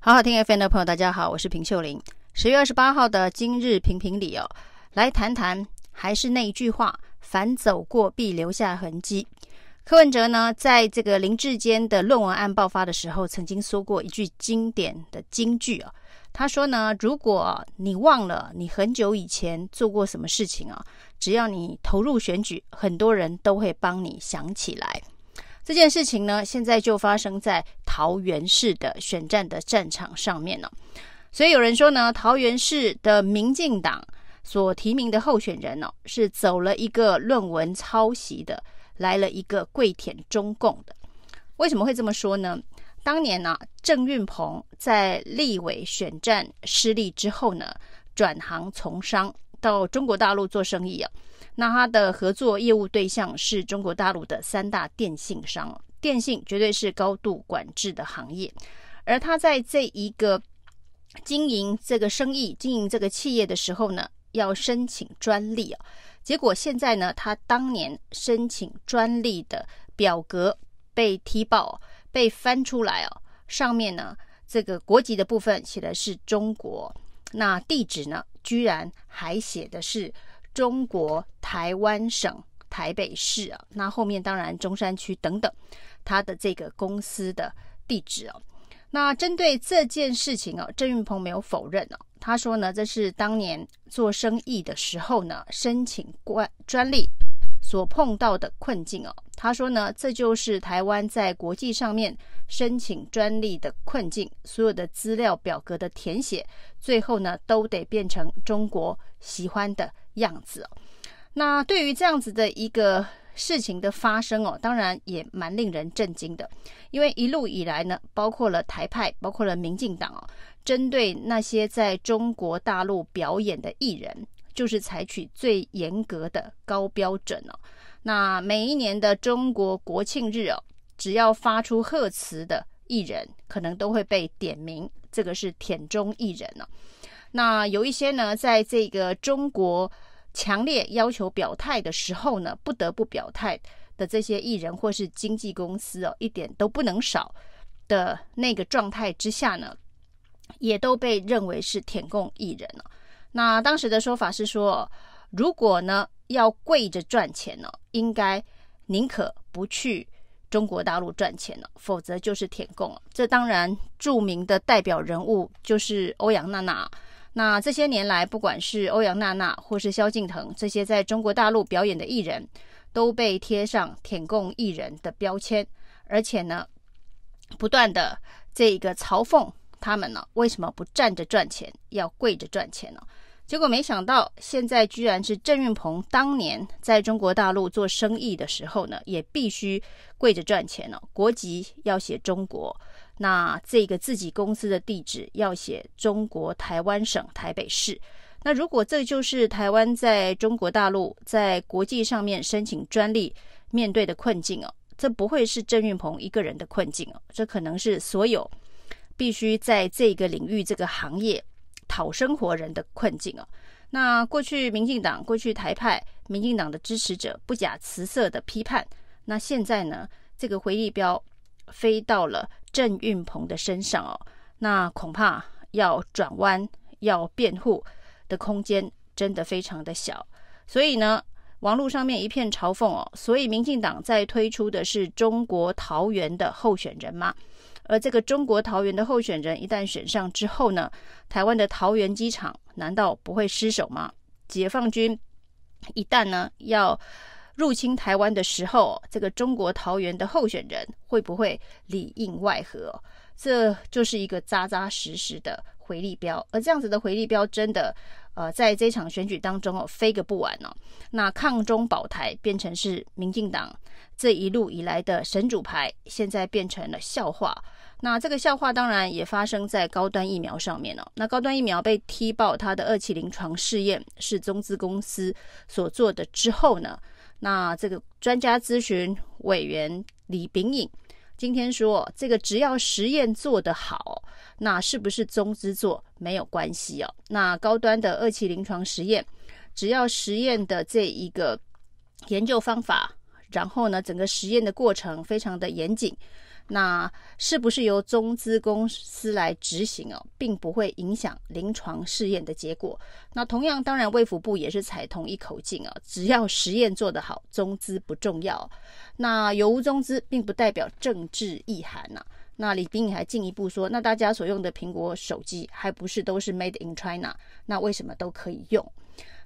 好好听 FM 的朋友，大家好，我是平秀玲。十月二十八号的今日评评理哦，来谈谈还是那一句话：凡走过必留下痕迹。柯文哲呢，在这个林志坚的论文案爆发的时候，曾经说过一句经典的金句啊。他说呢，如果你忘了你很久以前做过什么事情啊，只要你投入选举，很多人都会帮你想起来。这件事情呢，现在就发生在桃园市的选战的战场上面了。所以有人说呢，桃园市的民进党所提名的候选人呢，是走了一个论文抄袭的。来了一个跪舔中共的，为什么会这么说呢？当年呢、啊，郑运鹏在立委选战失利之后呢，转行从商，到中国大陆做生意啊。那他的合作业务对象是中国大陆的三大电信商，电信绝对是高度管制的行业，而他在这一个经营这个生意、经营这个企业的时候呢，要申请专利啊。结果现在呢，他当年申请专利的表格被踢爆，被翻出来哦。上面呢，这个国籍的部分写的是中国，那地址呢，居然还写的是中国台湾省台北市啊。那后面当然中山区等等，他的这个公司的地址哦。那针对这件事情哦，郑运鹏没有否认哦。他说呢，这是当年做生意的时候呢，申请专专利所碰到的困境哦。他说呢，这就是台湾在国际上面申请专利的困境，所有的资料表格的填写，最后呢，都得变成中国喜欢的样子哦。那对于这样子的一个事情的发生哦，当然也蛮令人震惊的，因为一路以来呢，包括了台派，包括了民进党哦。针对那些在中国大陆表演的艺人，就是采取最严格的高标准哦。那每一年的中国国庆日哦，只要发出贺词的艺人，可能都会被点名，这个是舔中艺人哦。那有一些呢，在这个中国强烈要求表态的时候呢，不得不表态的这些艺人或是经纪公司哦，一点都不能少的那个状态之下呢。也都被认为是舔共艺人了。那当时的说法是说，如果呢要跪着赚钱呢，应该宁可不去中国大陆赚钱了，否则就是舔共了。这当然著名的代表人物就是欧阳娜娜。那这些年来，不管是欧阳娜娜或是萧敬腾这些在中国大陆表演的艺人，都被贴上舔共艺人的标签，而且呢，不断的这个嘲讽。他们呢，为什么不站着赚钱，要跪着赚钱呢？结果没想到，现在居然是郑运鹏当年在中国大陆做生意的时候呢，也必须跪着赚钱了。国籍要写中国，那这个自己公司的地址要写中国台湾省台北市。那如果这就是台湾在中国大陆在国际上面申请专利面对的困境哦，这不会是郑运鹏一个人的困境哦，这可能是所有。必须在这个领域、这个行业讨生活人的困境哦。那过去民进党、过去台派、民进党的支持者不假辞色的批判，那现在呢，这个回力标飞到了郑运鹏的身上哦，那恐怕要转弯、要辩护的空间真的非常的小。所以呢，网络上面一片嘲讽哦。所以民进党在推出的是中国桃园的候选人吗？而这个中国桃园的候选人一旦选上之后呢，台湾的桃园机场难道不会失守吗？解放军一旦呢要入侵台湾的时候，这个中国桃园的候选人会不会里应外合？这就是一个扎扎实实的回力标。而这样子的回力标真的，呃，在这场选举当中哦，飞个不完哦。那抗中保台变成是民进党这一路以来的神主牌，现在变成了笑话。那这个笑话当然也发生在高端疫苗上面了。那高端疫苗被踢爆，它的二期临床试验是中资公司所做的之后呢，那这个专家咨询委员李秉颖今天说，这个只要实验做得好，那是不是中资做没有关系哦？那高端的二期临床实验，只要实验的这一个研究方法，然后呢，整个实验的过程非常的严谨。那是不是由中资公司来执行哦，并不会影响临床试验的结果。那同样，当然卫福部也是采同一口径啊，只要实验做得好，中资不重要。那有无中资，并不代表政治意涵呐。那李斌还进一步说，那大家所用的苹果手机，还不是都是 Made in China？那为什么都可以用？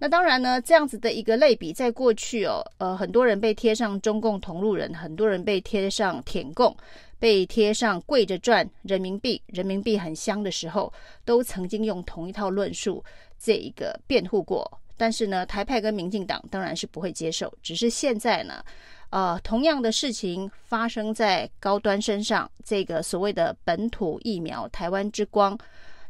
那当然呢，这样子的一个类比，在过去哦，呃，很多人被贴上中共同路人，很多人被贴上舔共，被贴上跪着赚人民币，人民币很香的时候，都曾经用同一套论述这一个辩护过。但是呢，台派跟民进党当然是不会接受，只是现在呢，呃，同样的事情发生在高端身上，这个所谓的本土疫苗、台湾之光，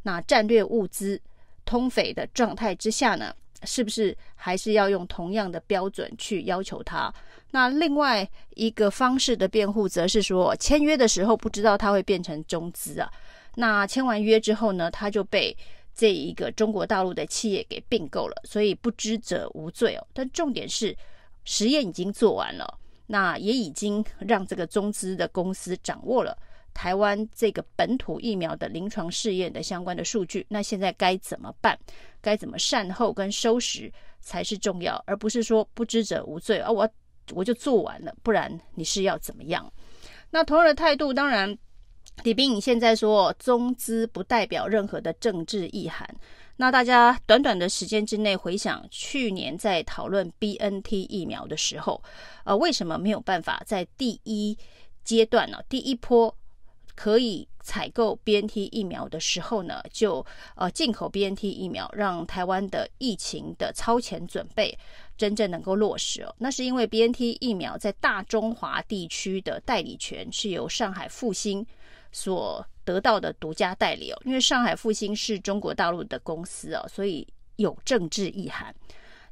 那战略物资通匪的状态之下呢，是不是还是要用同样的标准去要求他？那另外一个方式的辩护，则是说签约的时候不知道他会变成中资啊。那签完约之后呢，他就被这一个中国大陆的企业给并购了，所以不知者无罪哦。但重点是实验已经做完了，那也已经让这个中资的公司掌握了。台湾这个本土疫苗的临床试验的相关的数据，那现在该怎么办？该怎么善后跟收拾才是重要，而不是说不知者无罪啊！我我就做完了，不然你是要怎么样？那同样的态度，当然李斌，你现在说中资不代表任何的政治意涵。那大家短短的时间之内回想去年在讨论 BNT 疫苗的时候，呃，为什么没有办法在第一阶段呢？第一波？可以采购 BNT 疫苗的时候呢，就呃进口 BNT 疫苗，让台湾的疫情的超前准备真正能够落实哦。那是因为 BNT 疫苗在大中华地区的代理权是由上海复星所得到的独家代理哦。因为上海复星是中国大陆的公司哦，所以有政治意涵。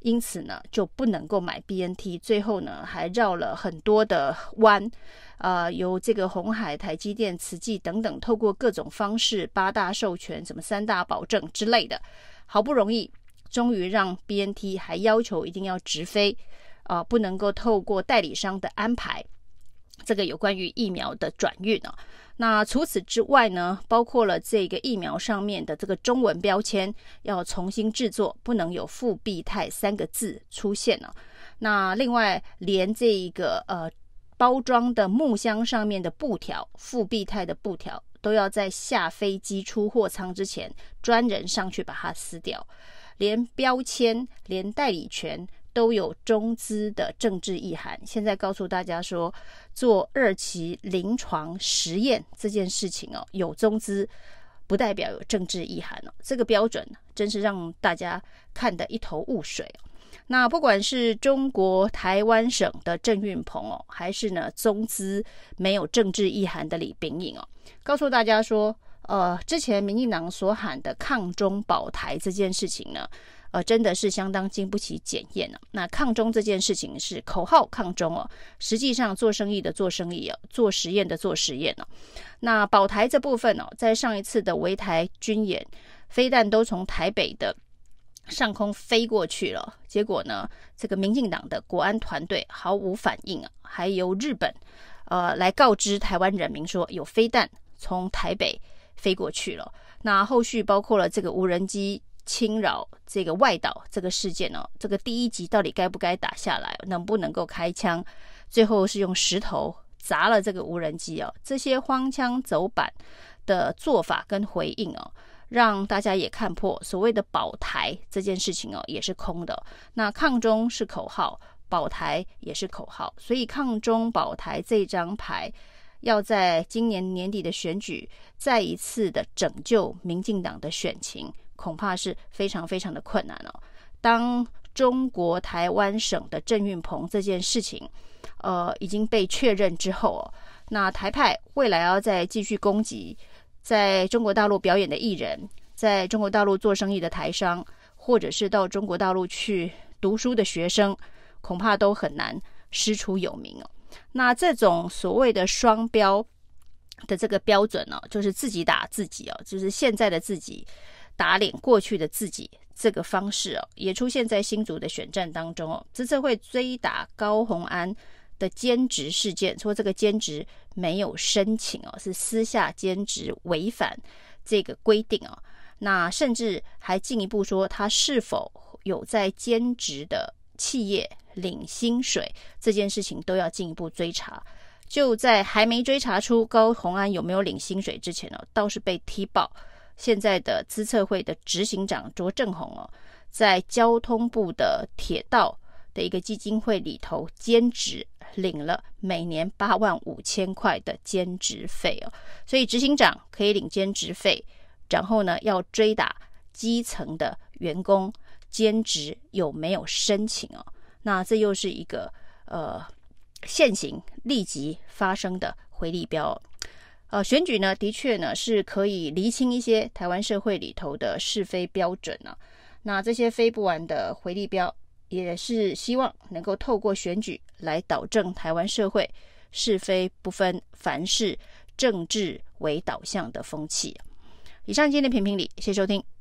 因此呢，就不能够买 BNT，最后呢还绕了很多的弯，呃，由这个红海、台积电、慈济等等，透过各种方式，八大授权、什么三大保证之类的，好不容易，终于让 BNT 还要求一定要直飞，啊、不能够透过代理商的安排，这个有关于疫苗的转运啊。那除此之外呢，包括了这个疫苗上面的这个中文标签要重新制作，不能有复必泰三个字出现了。那另外，连这一个呃包装的木箱上面的布条，复必泰的布条，都要在下飞机出货舱之前，专人上去把它撕掉。连标签，连代理权。都有中资的政治意涵。现在告诉大家说，做二期临床实验这件事情哦，有中资不代表有政治意涵哦。这个标准真是让大家看得一头雾水。那不管是中国台湾省的郑运鹏哦，还是呢中资没有政治意涵的李炳颖哦，告诉大家说，呃，之前民进党所喊的抗中保台这件事情呢。呃，真的是相当经不起检验了。那抗中这件事情是口号抗中哦，实际上做生意的做生意哦，做实验的做实验哦。那保台这部分哦，在上一次的围台军演，飞弹都从台北的上空飞过去了，结果呢，这个民进党的国安团队毫无反应啊，还由日本呃来告知台湾人民说有飞弹从台北飞过去了。那后续包括了这个无人机。侵扰这个外岛这个事件哦，这个第一集到底该不该打下来，能不能够开枪？最后是用石头砸了这个无人机哦，这些荒腔走板的做法跟回应哦，让大家也看破所谓的保台这件事情哦，也是空的。那抗中是口号，保台也是口号，所以抗中保台这张牌要在今年年底的选举再一次的拯救民进党的选情。恐怕是非常非常的困难哦。当中国台湾省的郑运鹏这件事情，呃，已经被确认之后哦，那台派未来要再继续攻击在中国大陆表演的艺人，在中国大陆做生意的台商，或者是到中国大陆去读书的学生，恐怕都很难师出有名哦。那这种所谓的双标的这个标准呢，就是自己打自己哦，就是现在的自己。打脸过去的自己，这个方式哦，也出现在新竹的选战当中哦。这次会追打高虹安的兼职事件，说这个兼职没有申请哦，是私下兼职违反这个规定哦。那甚至还进一步说，他是否有在兼职的企业领薪水这件事情都要进一步追查。就在还没追查出高虹安有没有领薪水之前呢，倒是被踢爆，现在的资策会的执行长卓正宏哦，在交通部的铁道的一个基金会里头兼职领了每年八万五千块的兼职费哦，所以执行长可以领兼职费，然后呢要追打基层的员工兼职有没有申请哦，那这又是一个呃。现行立即发生的回力镖，呃，选举呢，的确呢是可以厘清一些台湾社会里头的是非标准呢、那这些飞不完的回力标，也是希望能够透过选举来导正台湾社会是非不分、凡事政治为导向的风气。以上今天的评评理，谢谢收听。